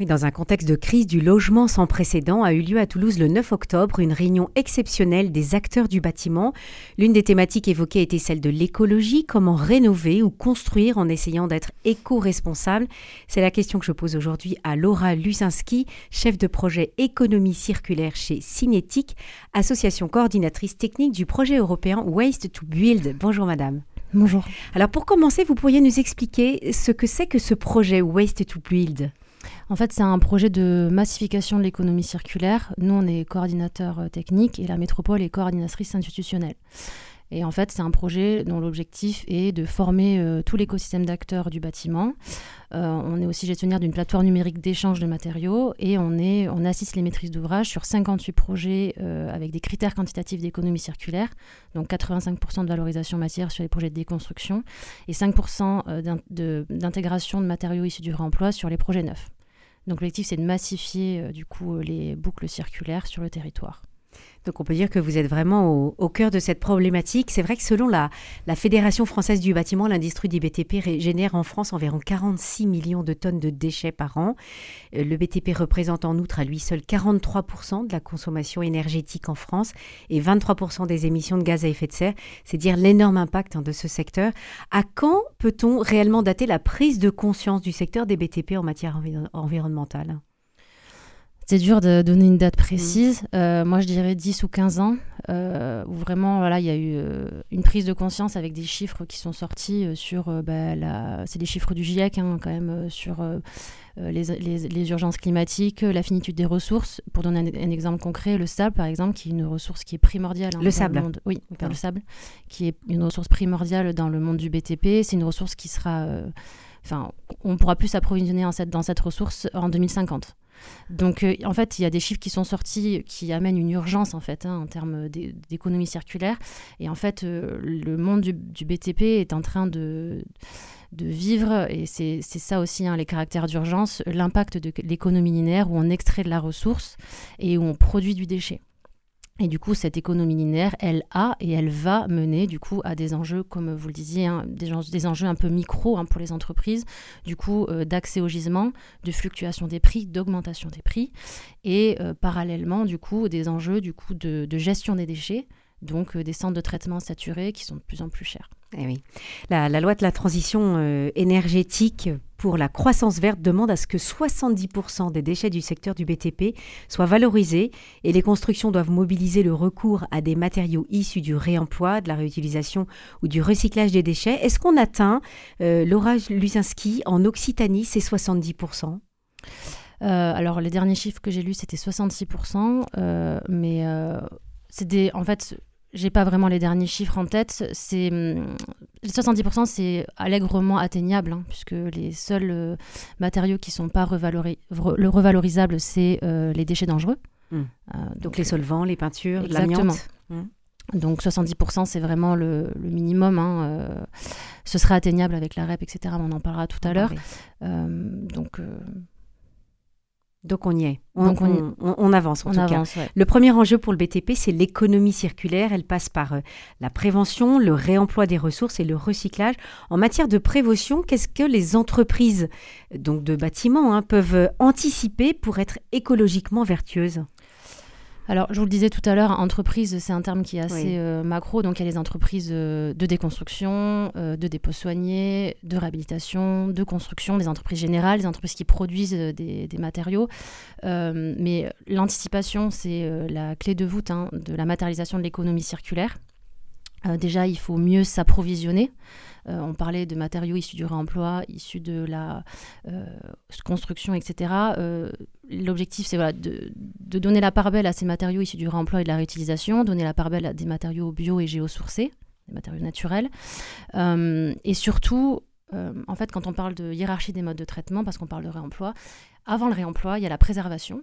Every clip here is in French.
Oui, dans un contexte de crise du logement sans précédent, a eu lieu à Toulouse le 9 octobre une réunion exceptionnelle des acteurs du bâtiment. L'une des thématiques évoquées était celle de l'écologie, comment rénover ou construire en essayant d'être éco-responsable. C'est la question que je pose aujourd'hui à Laura Lusinski, chef de projet économie circulaire chez Cinétique, association coordinatrice technique du projet européen Waste to Build. Bonjour madame. Bonjour. Alors pour commencer, vous pourriez nous expliquer ce que c'est que ce projet Waste to Build? En fait, c'est un projet de massification de l'économie circulaire. Nous, on est coordinateur euh, technique et la métropole est coordinatrice institutionnelle. Et en fait, c'est un projet dont l'objectif est de former euh, tout l'écosystème d'acteurs du bâtiment. Euh, on est aussi gestionnaire d'une plateforme numérique d'échange de matériaux et on, assiste les maîtrises d'ouvrage sur 58 projets avec des critères quantitatifs d'économie circulaire, donc 85% de valorisation matière sur les projets de déconstruction et 5% d'intégration de matériaux issus du réemploi sur les projets neufs. Donc l'objectif, c'est de massifier euh, du coup euh, les boucles circulaires sur le territoire. Donc on peut dire que vous êtes vraiment au, cœur de cette problématique. C'est vrai que selon la, Fédération française du bâtiment, l'industrie du BTP génère en France environ 46 millions de tonnes de déchets par an. Euh, le BTP représente en outre à lui seul 43% de la consommation énergétique en France et 23% des émissions de gaz à effet de serre. C'est dire l'énorme impact hein, de ce secteur. À quand peut-on réellement dater la prise de conscience du secteur des BTP en matière environnementale? C'est dur de donner une date précise. Mm. Euh, moi, je dirais 10 ou 15 ans, euh, où vraiment, voilà, il y a eu euh, une prise de conscience avec des chiffres qui sont sortis sur, bah, la... c'est des chiffres du GIEC, hein, quand même, sur les, urgences climatiques, la finitude des ressources. Pour donner un, exemple concret, le sable, par exemple, qui est une ressource qui est primordiale. Hein, le sable monde. Oui, le sable, qui est une ressource primordiale dans le monde du BTP. C'est une ressource qui sera... Enfin, on pourra plus s'approvisionner dans cette ressource en 2050. Donc, euh, en fait, il y a des chiffres qui sont sortis qui amènent une urgence, en fait, hein, en termes d'économie circulaire. Et en fait, euh, le monde du, BTP est en train de, vivre, et c'est ça aussi, hein, les caractères d'urgence, l'impact de l'économie linéaire où on extrait de la ressource et où on produit du déchet. Et du coup, cette économie linéaire, elle a et elle va mener du coup à des enjeux, comme vous le disiez, hein, des, enjeux, un peu micro hein, pour les entreprises, du coup euh, d'accès au gisement, de fluctuation des prix, d'augmentation des prix, et euh, parallèlement du coup des enjeux du coup de, gestion des déchets, donc euh, des centres de traitement saturés qui sont de plus en plus chers. Eh oui. La, loi de la transition euh, énergétique pour la croissance verte demande à ce que 70% des déchets du secteur du BTP soient valorisés et les constructions doivent mobiliser le recours à des matériaux issus du réemploi, de la réutilisation ou du recyclage des déchets. Est-ce qu'on atteint, euh, Laura Lusinski, en Occitanie, ces 70% euh, alors, les derniers chiffres que j'ai lus, c'était 66%, mais c'est des, en fait, j'ai pas vraiment les derniers chiffres en tête. C'est 70%, hum, c'est allègrement atteignable, hein, puisque les seuls euh, matériaux qui sont pas le revalorisables, c'est euh, les déchets dangereux. Hum. Euh, donc, les solvants, les peintures, l'amiante. Hum. Donc 70%, c'est vraiment le, minimum. Hein, ce sera atteignable avec la REP, etc. On en parlera tout à l'heure. donc donc on y est, on, avance en tout cas. Le premier enjeu pour le BTP, c'est l'économie circulaire. Elle passe par euh, la prévention, le réemploi des ressources et le recyclage. En matière de prévention, qu'est-ce que les entreprises donc de bâtiments hein, peuvent anticiper pour être écologiquement vertueuses? Alors, je vous le disais tout à l'heure, entreprise, c'est un terme qui est assez euh, macro. Donc, il y a les entreprises euh, de déconstruction, euh, de dépôt soigné, de réhabilitation, de construction, des entreprises générales, des entreprises qui produisent des, matériaux. mais l'anticipation, c'est la clé de voûte hein, de la matérialisation de l'économie circulaire. Déjà, il faut mieux s'approvisionner. on parlait de matériaux issus du réemploi, issus de la construction, etc l'objectif, c'est voilà, de, donner la part belle à ces matériaux issus du réemploi et de la réutilisation, donner la part belle à des matériaux bio et géosourcés, des matériaux naturels. Euh, et surtout, euh, en fait, quand on parle de hiérarchie des modes de traitement, parce qu'on parle de réemploi, avant le réemploi, il y a la préservation.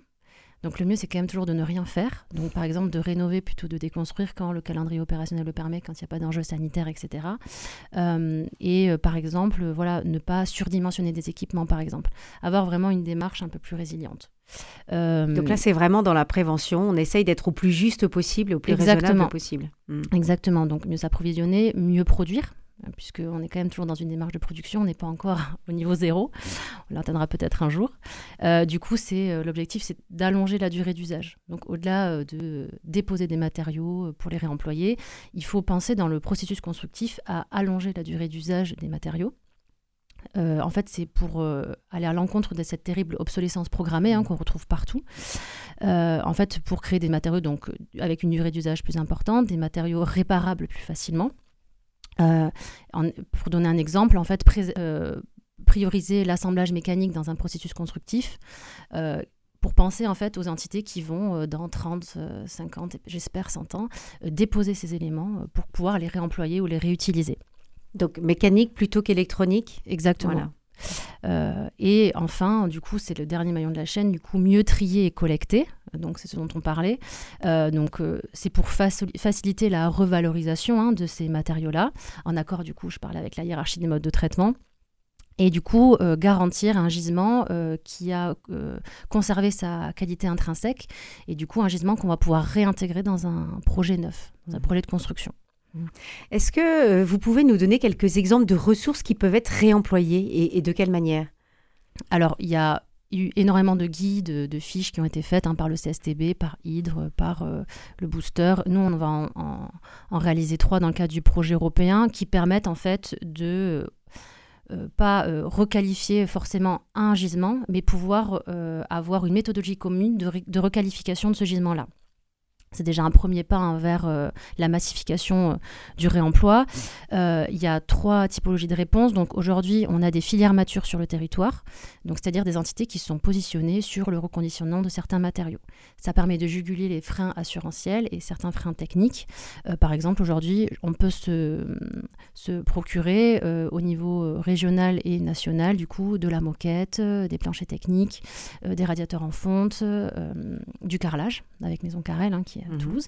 Donc le mieux, c'est quand même toujours de ne rien faire. Donc par exemple, de rénover plutôt de déconstruire quand le calendrier opérationnel le permet, quand il n'y a pas d'enjeu sanitaire, etc. et euh, par exemple, voilà, ne pas surdimensionner des équipements, par exemple. Avoir vraiment une démarche un peu plus résiliente. Euh, Donc là, c'est vraiment dans la prévention. On essaye d'être au plus juste possible, au plus raisonnable possible. Hmm. Exactement. Donc mieux s'approvisionner, mieux produire. Euh, puisqu'on est quand même toujours dans une démarche de production, on n'est pas encore au niveau zéro, on l'atteindra peut-être un jour. Euh, du coup, c'est l'objectif, c'est d'allonger la durée d'usage. Donc au-delà de déposer des matériaux pour les réemployer, il faut penser dans le processus constructif à allonger la durée d'usage des matériaux. en fait, c'est pour aller à l'encontre de cette terrible obsolescence programmée hein, qu'on retrouve partout. en fait, pour créer des matériaux donc avec une durée d'usage plus importante, des matériaux réparables plus facilement. Euh, pour donner un exemple, en fait, euh, prioriser l'assemblage mécanique dans un processus constructif euh, pour penser en fait aux entités qui vont dans 30, 50, j'espère 100 ans, déposer ces éléments pour pouvoir les réemployer ou les réutiliser. Donc mécanique plutôt qu'électronique? Exactement. Euh, et enfin, du coup, c'est le dernier maillon de la chaîne, du coup, mieux trier et collecter. Donc, c'est ce dont on parlait. Euh, donc, euh, c'est pour faciliter la revalorisation hein, de ces matériaux-là, en accord, du coup, je parlais avec la hiérarchie des modes de traitement. Et du coup, garantir un gisement qui a conservé sa qualité intrinsèque, et du coup, un gisement qu'on va pouvoir réintégrer dans un projet neuf, dans un mmh. projet de construction. Est-ce que euh, vous pouvez nous donner quelques exemples de ressources qui peuvent être réemployées et, de quelle manière? Alors, il y a eu énormément de guides, de fiches qui ont été faites hein, par le CSTB, par Hydre, par euh, le Booster. Nous, on va en, réaliser trois dans le cadre du projet européen qui permettent en fait de euh, pas requalifier forcément un gisement, mais pouvoir avoir une méthodologie commune de requalification de ce gisement-là. C'est déjà un premier pas hein, vers euh, la massification euh, du réemploi. Euh, il y a trois typologies de réponses. Donc aujourd'hui, on a des filières matures sur le territoire, donc c'est-à-dire des entités qui sont positionnées sur le reconditionnement de certains matériaux. Ça permet de juguler les freins assurantiels et certains freins techniques. par exemple, aujourd'hui, on peut se, procurer au niveau régional et national, du coup, de la moquette, des planchers techniques, des radiateurs en fonte, du carrelage avec Maison Carrel, hein, qui à mhm. Toulouse.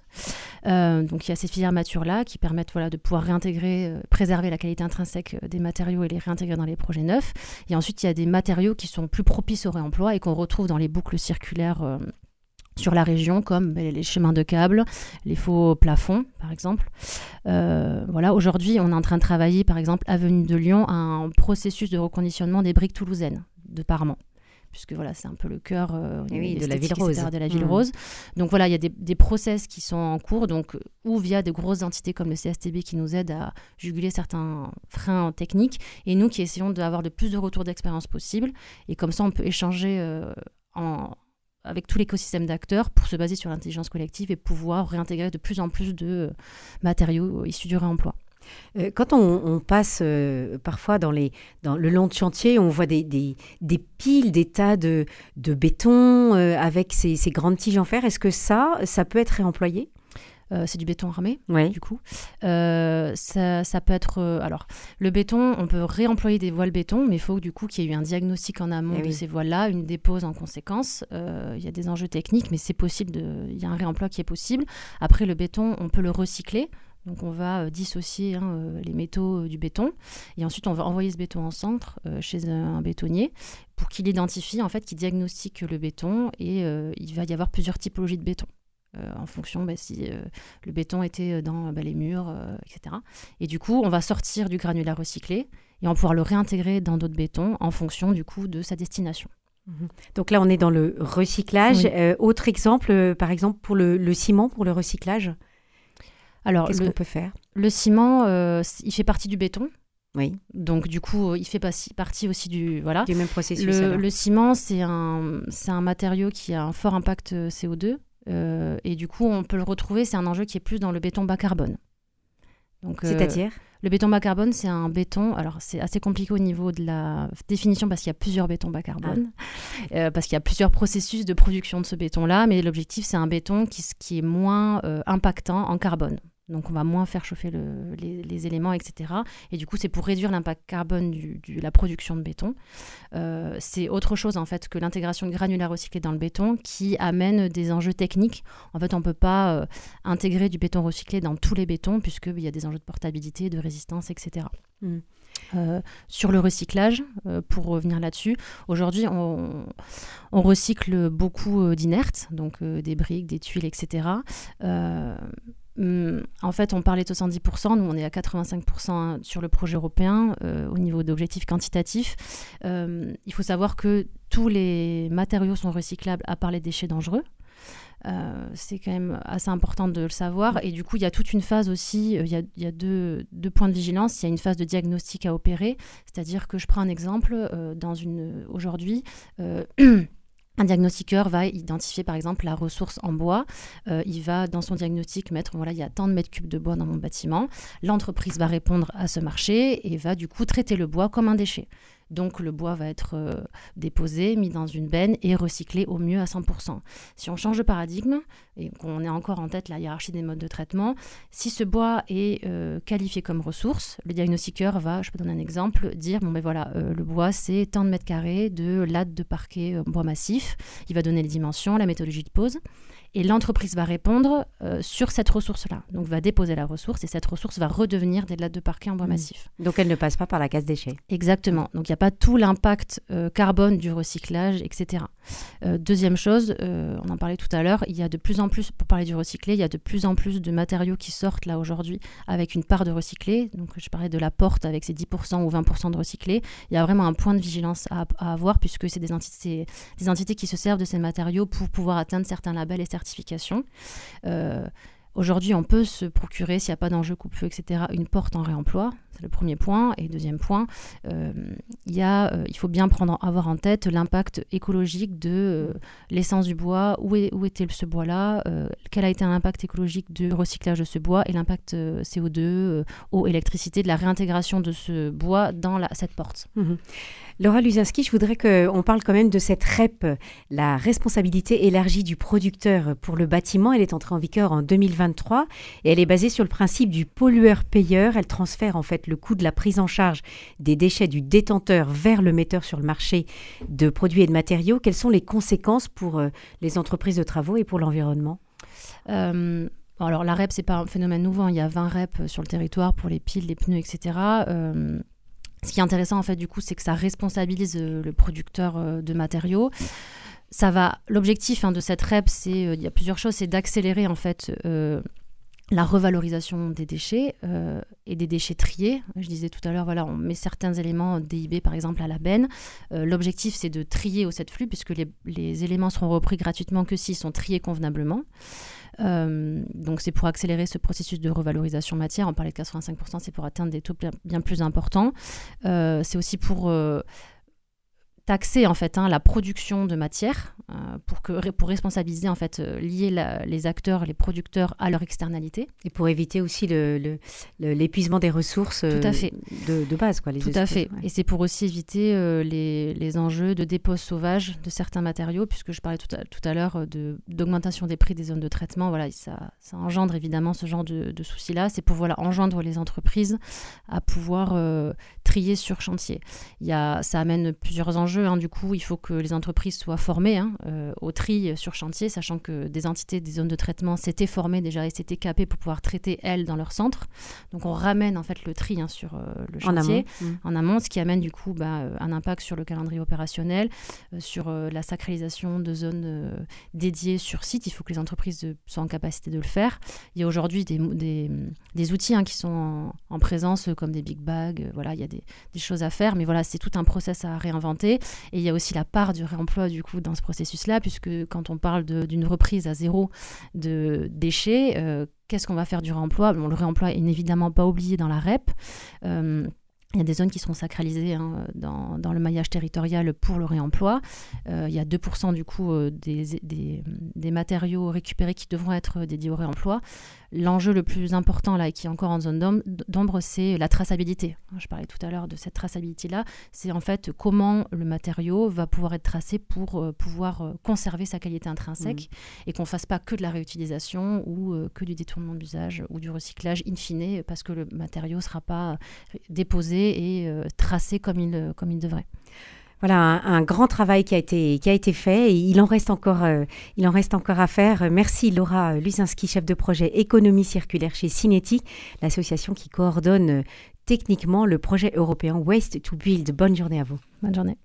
Euh, donc il y a ces filières matures-là qui permettent voilà, de pouvoir réintégrer, euh, préserver la qualité intrinsèque euh, des matériaux et les réintégrer dans les projets neufs. Et ensuite, il y a des matériaux qui sont plus propices au réemploi et qu'on retrouve dans les boucles circulaires sur la région, comme ben, les chemins de câbles, les faux plafonds, par exemple. voilà, aujourd'hui, on est en train de travailler, par exemple, avenue de Lyon, un processus de reconditionnement des briques toulousaines de Parement puisque voilà, c'est un peu le cœur euh, de, la ville rose. de la ville mmh. rose. Donc voilà, il y a des, des, process qui sont en cours, donc ou via des grosses entités comme le CSTB qui nous aident à juguler certains freins techniques, et nous qui essayons d'avoir le plus de retours d'expérience possible. Et comme ça, on peut échanger euh, en, avec tout l'écosystème d'acteurs pour se baser sur l'intelligence collective et pouvoir réintégrer de plus en plus de matériaux issus du réemploi. Euh, quand on, passe euh, parfois dans, les, dans le long de chantier, on voit des, des, piles, des tas de, de béton euh, avec ces, ces, grandes tiges en fer. Est-ce que ça, ça peut être réemployé? C'est du béton armé, du coup. ça, ça, peut être. alors, le béton, on peut réemployer des voiles béton, mais il faut du coup qu'il y ait eu un diagnostic en amont eh de ces voiles-là, une dépose en conséquence. Il y a des enjeux techniques, mais c'est possible. Il y a un réemploi qui est possible. Après, le béton, on peut le recycler. Donc on va euh, dissocier hein, euh, les métaux euh, du béton et ensuite on va envoyer ce béton en centre chez un, bétonnier pour qu'il identifie en fait, qu'il diagnostique le béton et il va y avoir plusieurs typologies de béton. en fonction bah, si le béton était dans bah, les murs, etc. Et du coup, on va sortir du granulat recyclé et on va pouvoir le réintégrer dans d'autres bétons en fonction du coup de sa destination. Mhm. Donc là, on est dans le recyclage. autre exemple, par exemple, pour le, ciment, pour le recyclage? Alors, qu'est-ce qu'on peut faire? Le ciment, euh, il fait partie du béton. Oui. Donc du coup, il fait partie aussi du voilà. Du même processus. Le, ciment, c'est un c'est un matériau qui a un fort impact euh, CO2 euh, et du coup, on peut le retrouver. C'est un enjeu qui est plus dans le béton bas carbone. Donc c'est-à-dire le béton bas carbone, c'est un béton. Alors, c'est assez compliqué au niveau de la définition parce qu'il y a plusieurs bétons bas carbone, ah. parce qu'il y a plusieurs processus de production de ce béton-là. Mais l'objectif, c'est un béton qui, qui est moins impactant en carbone. Donc on va moins faire chauffer les, éléments, etc. Et du coup, c'est pour réduire l'impact carbone de la production de béton. Euh, c'est autre chose en fait que l'intégration de granulats recyclés dans le béton qui amène des enjeux techniques. En fait, on ne peut pas euh, intégrer du béton recyclé dans tous les bétons puisqu'il y a des enjeux de portabilité, de résistance, etc. Mmh. Euh, sur le recyclage, pour revenir là-dessus, aujourd'hui on, recycle beaucoup d'inertes, donc des briques, des tuiles, etc hum, en fait, on parlait de 70%, nous on est à 85% sur le projet européen au niveau d'objectifs quantitatifs. il faut savoir que tous les matériaux sont recyclables à part les déchets dangereux. Euh, c'est quand même assez important de le savoir. Et du coup, il y a toute une phase aussi, euh, il y a, deux, points de vigilance. Il y a une phase de diagnostic à opérer, c'est-à-dire que je prends un exemple, euh, dans une aujourd'hui, Un diagnostiqueur va identifier par exemple la ressource en bois. il va dans son diagnostic mettre voilà il y a tant de mètres cubes de bois dans mon bâtiment. L'entreprise va répondre à ce marché et va du coup traiter le bois comme un déchet. Donc le bois va être euh, déposé, mis dans une benne et recyclé au mieux à 100%. Si on change de paradigme et qu'on est encore en tête la hiérarchie des modes de traitement, si ce bois est euh, qualifié comme ressource, le diagnostiqueur va, je peux donner un exemple, dire bon ben voilà, euh, le bois c'est tant de mètres carrés de latte de parquet bois massif. Il va donner les dimensions, la méthodologie de pose et l'entreprise va répondre euh, sur cette ressource-là. Donc va déposer la ressource et cette ressource va redevenir des lattes de parquet en bois mmh. massif. Donc elle ne passe pas par la case déchets. Exactement. Donc il n'y a pas tout l'impact euh, carbone du recyclage, etc. Euh, deuxième chose, on en parlait tout à l'heure, il y a de plus en plus, pour parler du recyclé, il y a de plus en plus de matériaux qui sortent là aujourd'hui avec une part de recyclé. Donc je parlais de la porte avec ses 10% ou 20% de recyclé. Il y a vraiment un point de vigilance à, à avoir puisque c'est des entités, des entités qui se servent de ces matériaux pour pouvoir atteindre certains labels et certains certification. Euh, aujourd'hui, on peut se procurer, s'il n'y a pas d'enjeu coupe-feu, etc., une porte en réemploi. C'est le premier point. Et deuxième point, euh, y a, euh, il faut bien prendre, avoir en tête l'impact écologique de l'essence du bois. Où, est, où était ce bois-là Quel a été l'impact écologique du recyclage de ce bois et l'impact CO2, eau, électricité, de la réintégration de ce bois dans cette porte mmh Laura Luzinski, je voudrais qu'on parle quand même de cette REP, la responsabilité élargie du producteur pour le bâtiment. Elle est entrée en vigueur en 2023 et elle est basée sur le principe du pollueur-payeur. Elle transfère en fait le coût de la prise en charge des déchets du détenteur vers le metteur sur le marché de produits et de matériaux. Quelles sont les conséquences pour euh, les entreprises de travaux et pour l'environnement? Euh, alors la REP, c'est pas un phénomène nouveau. Hein. Il y a 20 REP sur le territoire pour les piles, les pneus, etc. Ce qui est intéressant en fait du coup, c'est que ça responsabilise euh, le producteur euh, de matériaux. Ça va. L'objectif hein, de cette REP, c'est euh, il y a plusieurs choses, c'est d'accélérer en fait la revalorisation des déchets et des déchets triés. Je disais tout à l'heure, voilà, on met certains éléments DIB par exemple à la benne. L'objectif, c'est de trier au set flux puisque les, éléments seront repris gratuitement que s'ils sont triés convenablement. Euh, donc c'est pour accélérer ce processus de revalorisation matière. On parlait de 85%, c'est pour atteindre des taux bien, plus importants. Euh, c'est aussi pour euh, taxer en fait hein, la production de matière euh, pour que pour responsabiliser en fait euh, lier les acteurs les producteurs à leur externalité. Et pour éviter aussi le, l'épuisement des ressources tout à fait. De, de, base quoi les tout à fait. et c'est pour aussi éviter euh, les, les, enjeux de dépôt sauvage de certains matériaux puisque je parlais tout à, tout à l'heure de d'augmentation des prix des zones de traitement. Voilà ça, ça engendre évidemment ce genre de, de soucis là c'est pour voilà enjoindre les entreprises à pouvoir trier sur chantier. Il y a ça amène plusieurs enjeux Hein. Du coup, il faut que les entreprises soient formées hein, euh, au tri sur chantier, sachant que des entités des zones de traitement s'étaient formées déjà et s'étaient capées pour pouvoir traiter elles dans leur centre. Donc, on ramène en fait le tri hein, sur euh, le chantier mmh. en amont. ce qui amène du coup bah, euh, un impact sur le calendrier opérationnel, sur la sacralisation de zones dédiées sur site. Il faut que les entreprises soient en capacité de le faire. Il y a aujourd'hui des, des, outils qui sont en, présence, comme des big bags. voilà, il y a des, des choses à faire, mais voilà, c'est tout un process à réinventer. Et il y a aussi la part du réemploi du coup dans ce processus-là, puisque quand on parle d'une reprise à zéro de déchets, euh, qu'est-ce qu'on va faire du réemploi? Le réemploi est évidemment pas oublié dans la REP. Euh, il y a des zones qui seront sacralisées hein, dans, le maillage territorial pour le réemploi. Euh, il y a 2% du coup des, matériaux récupérés qui devront être dédiés au réemploi. L'enjeu le plus important là, et qui est encore en zone d'ombre, c'est la traçabilité. Je parlais tout à l'heure de cette traçabilité-là. C'est en fait comment le matériau va pouvoir être tracé pour euh, pouvoir euh, conserver sa qualité intrinsèque mmh. et qu'on ne fasse pas que de la réutilisation ou euh, que du détournement d'usage ou du recyclage in fine parce que le matériau ne sera pas déposé et tracé comme il, comme il devrait voilà un, grand travail qui a été qui a été fait et il en reste encore euh, il en reste encore à faire. Merci Laura Luzinski, chef de projet économie circulaire chez Cinétique, l'association qui coordonne euh, techniquement le projet européen Waste to Build. Bonne journée à vous. Bonne journée.